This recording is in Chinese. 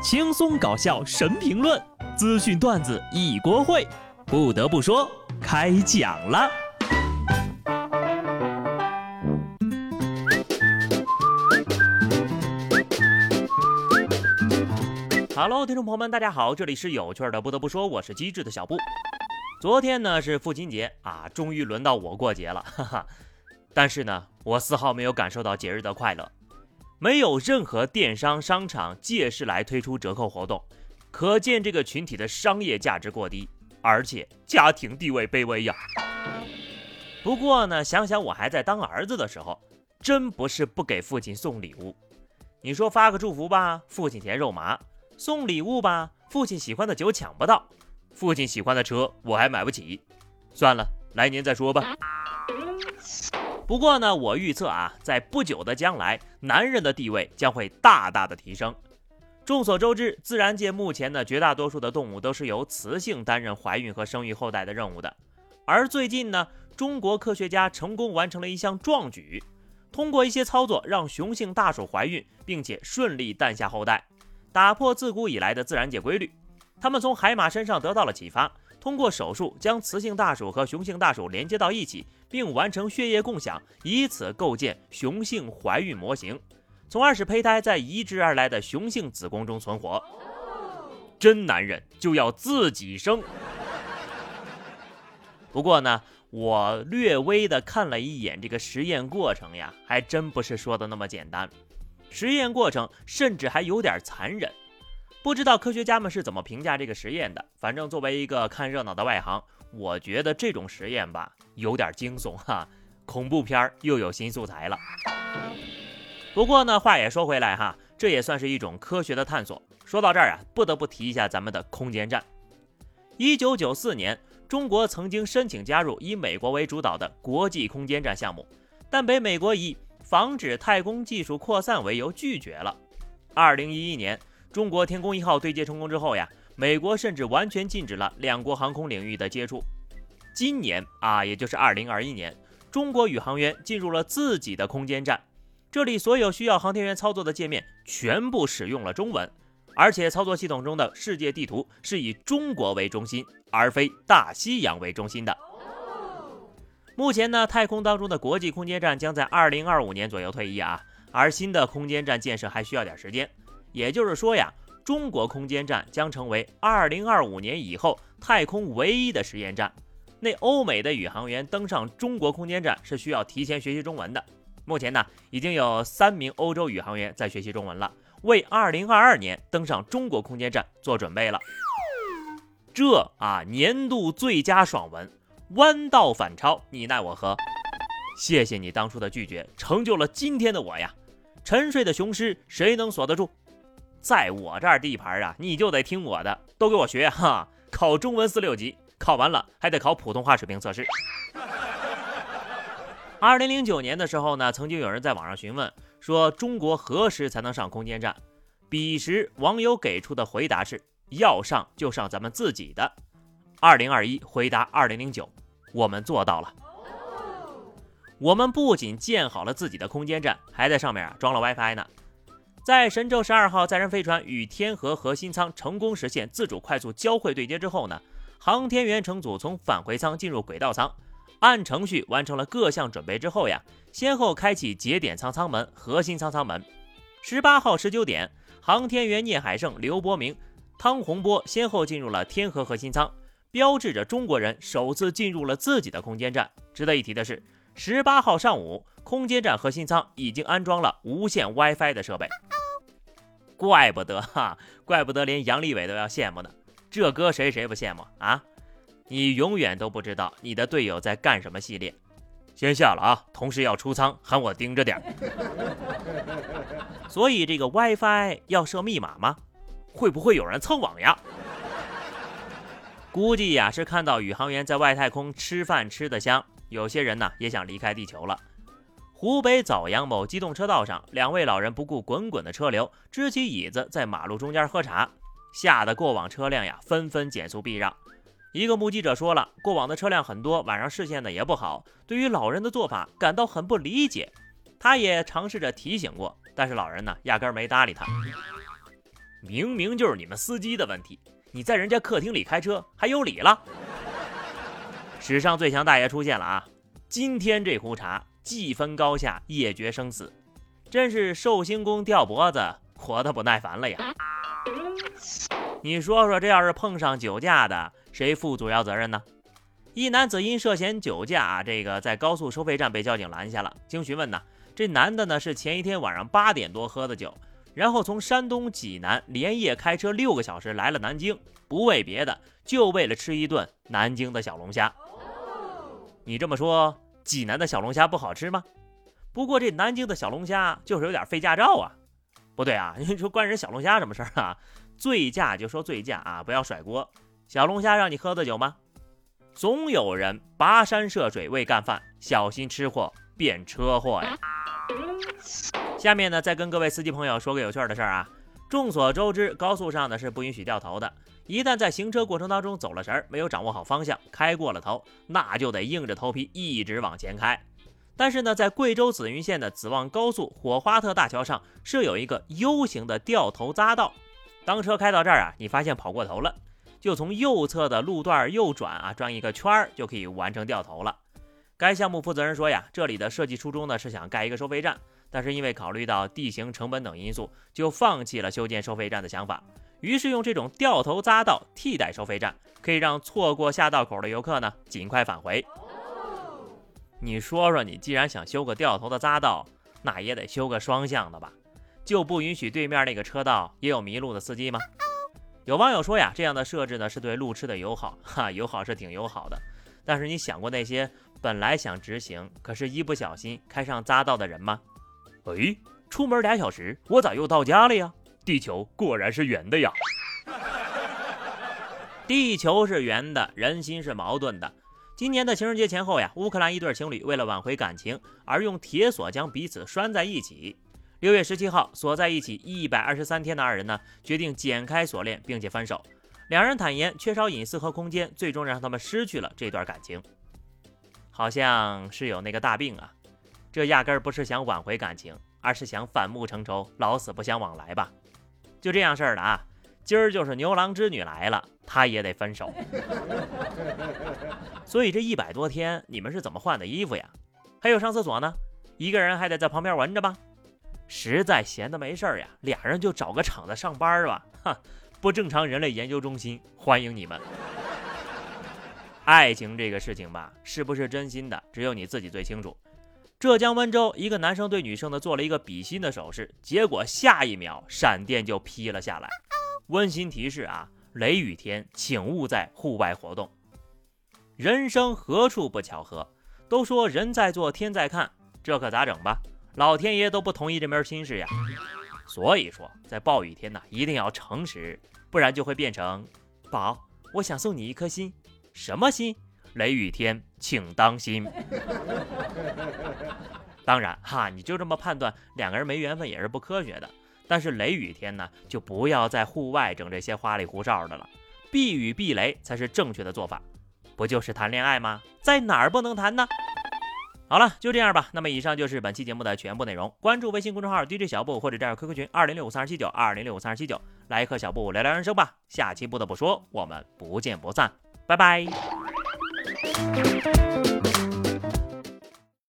轻松搞笑神评论，资讯段子一锅烩。不得不说，开讲了。Hello，听众朋友们，大家好，这里是有趣的。不得不说，我是机智的小布。昨天呢是父亲节啊，终于轮到我过节了，哈哈。但是呢，我丝毫没有感受到节日的快乐。没有任何电商商场借势来推出折扣活动，可见这个群体的商业价值过低，而且家庭地位卑微呀。不过呢，想想我还在当儿子的时候，真不是不给父亲送礼物。你说发个祝福吧，父亲嫌肉麻；送礼物吧，父亲喜欢的酒抢不到，父亲喜欢的车我还买不起。算了，来年再说吧。不过呢，我预测啊，在不久的将来，男人的地位将会大大的提升。众所周知，自然界目前的绝大多数的动物都是由雌性担任怀孕和生育后代的任务的。而最近呢，中国科学家成功完成了一项壮举，通过一些操作让雄性大鼠怀孕，并且顺利诞下后代，打破自古以来的自然界规律。他们从海马身上得到了启发。通过手术将雌性大鼠和雄性大鼠连接到一起，并完成血液共享，以此构建雄性怀孕模型，从而使胚胎在移植而来的雄性子宫中存活。真男人就要自己生。不过呢，我略微的看了一眼这个实验过程呀，还真不是说的那么简单，实验过程甚至还有点残忍。不知道科学家们是怎么评价这个实验的？反正作为一个看热闹的外行，我觉得这种实验吧，有点惊悚哈，恐怖片又有新素材了。不过呢，话也说回来哈，这也算是一种科学的探索。说到这儿啊，不得不提一下咱们的空间站。一九九四年，中国曾经申请加入以美国为主导的国际空间站项目，但被美国以防止太空技术扩散为由拒绝了。二零一一年。中国天宫一号对接成功之后呀，美国甚至完全禁止了两国航空领域的接触。今年啊，也就是二零二一年，中国宇航员进入了自己的空间站，这里所有需要航天员操作的界面全部使用了中文，而且操作系统中的世界地图是以中国为中心，而非大西洋为中心的。目前呢，太空当中的国际空间站将在二零二五年左右退役啊，而新的空间站建设还需要点时间。也就是说呀，中国空间站将成为2025年以后太空唯一的实验站。那欧美的宇航员登上中国空间站是需要提前学习中文的。目前呢，已经有三名欧洲宇航员在学习中文了，为2022年登上中国空间站做准备了。这啊，年度最佳爽文，弯道反超，你奈我何？谢谢你当初的拒绝，成就了今天的我呀！沉睡的雄狮，谁能锁得住？在我这儿地盘啊，你就得听我的，都给我学哈！考中文四六级，考完了还得考普通话水平测试。二零零九年的时候呢，曾经有人在网上询问说，中国何时才能上空间站？彼时网友给出的回答是：要上就上咱们自己的。二零二一回答二零零九，我们做到了。我们不仅建好了自己的空间站，还在上面啊装了 WiFi 呢。在神舟十二号载人飞船与天河核心舱成功实现自主快速交会对接之后呢，航天员乘组从返回舱进入轨道舱，按程序完成了各项准备之后呀，先后开启节点舱舱门、核心舱舱门。十八号十九点，航天员聂海胜、刘伯明、汤洪波先后进入了天河核心舱，标志着中国人首次进入了自己的空间站。值得一提的是，十八号上午，空间站核心舱已经安装了无线 WiFi 的设备。怪不得哈，怪不得连杨利伟都要羡慕呢。这搁谁谁不羡慕啊？你永远都不知道你的队友在干什么系列。先下了啊，同事要出舱，喊我盯着点。所以这个 WiFi 要设密码吗？会不会有人蹭网呀？估计呀是看到宇航员在外太空吃饭吃得香，有些人呢也想离开地球了。湖北枣阳某机动车道上，两位老人不顾滚滚的车流，支起椅子在马路中间喝茶，吓得过往车辆呀纷纷减速避让。一个目击者说了，过往的车辆很多，晚上视线呢也不好，对于老人的做法感到很不理解。他也尝试着提醒过，但是老人呢压根没搭理他。明明就是你们司机的问题，你在人家客厅里开车还有理了？史上最强大爷出现了啊！今天这壶茶既分高下，也决生死，真是寿星公吊脖子，活得不耐烦了呀！你说说，这要是碰上酒驾的，谁负主要责任呢？一男子因涉嫌酒驾，这个在高速收费站被交警拦下了。经询问呢，这男的呢是前一天晚上八点多喝的酒，然后从山东济南连夜开车六个小时来了南京，不为别的，就为了吃一顿南京的小龙虾。你这么说，济南的小龙虾不好吃吗？不过这南京的小龙虾就是有点费驾照啊。不对啊，你说关人小龙虾什么事儿啊？醉驾就说醉驾啊，不要甩锅。小龙虾让你喝的酒吗？总有人跋山涉水为干饭，小心吃货变车祸呀。下面呢，再跟各位司机朋友说个有趣的事儿啊。众所周知，高速上呢是不允许掉头的。一旦在行车过程当中走了神儿，没有掌握好方向，开过了头，那就得硬着头皮一直往前开。但是呢，在贵州紫云县的紫望高速火花特大桥上设有一个 U 型的掉头匝道。当车开到这儿啊，你发现跑过头了，就从右侧的路段右转啊，转一个圈儿就可以完成掉头了。该项目负责人说呀，这里的设计初衷呢是想盖一个收费站，但是因为考虑到地形、成本等因素，就放弃了修建收费站的想法。于是用这种掉头匝道替代收费站，可以让错过下道口的游客呢尽快返回。你说说，你既然想修个掉头的匝道，那也得修个双向的吧？就不允许对面那个车道也有迷路的司机吗？有网友说呀，这样的设置呢是对路痴的友好，哈，友好是挺友好的。但是你想过那些本来想直行，可是一不小心开上匝道的人吗？哎，出门俩小时，我咋又到家了呀？地球果然是圆的呀！地球是圆的，人心是矛盾的。今年的情人节前后呀，乌克兰一对情侣为了挽回感情而用铁锁将彼此拴在一起。六月十七号，锁在一起一百二十三天的二人呢，决定剪开锁链，并且分手。两人坦言，缺少隐私和空间，最终让他们失去了这段感情。好像是有那个大病啊，这压根儿不是想挽回感情，而是想反目成仇，老死不相往来吧？就这样事儿的啊，今儿就是牛郎织女来了，他也得分手。所以这一百多天，你们是怎么换的衣服呀？还有上厕所呢，一个人还得在旁边闻着吧？实在闲的没事儿呀，俩人就找个厂子上班吧。哈，不正常人类研究中心欢迎你们。爱情这个事情吧，是不是真心的，只有你自己最清楚。浙江温州一个男生对女生呢做了一个比心的手势，结果下一秒闪电就劈了下来。温馨提示啊，雷雨天请勿在户外活动。人生何处不巧合？都说人在做天在看，这可咋整吧？老天爷都不同意这门亲事呀，所以说在暴雨天呢，一定要诚实，不然就会变成宝，我想送你一颗心，什么心？雷雨天请当心。当然哈，你就这么判断两个人没缘分也是不科学的。但是雷雨天呢，就不要在户外整这些花里胡哨的了，避雨避雷才是正确的做法。不就是谈恋爱吗？在哪儿不能谈呢？好了，就这样吧。那么以上就是本期节目的全部内容。关注微信公众号 DJ 小布或者加入 QQ 群二零六五三二七九二零六五三二七九，来和小布聊聊人生吧。下期不得不说，我们不见不散，拜拜。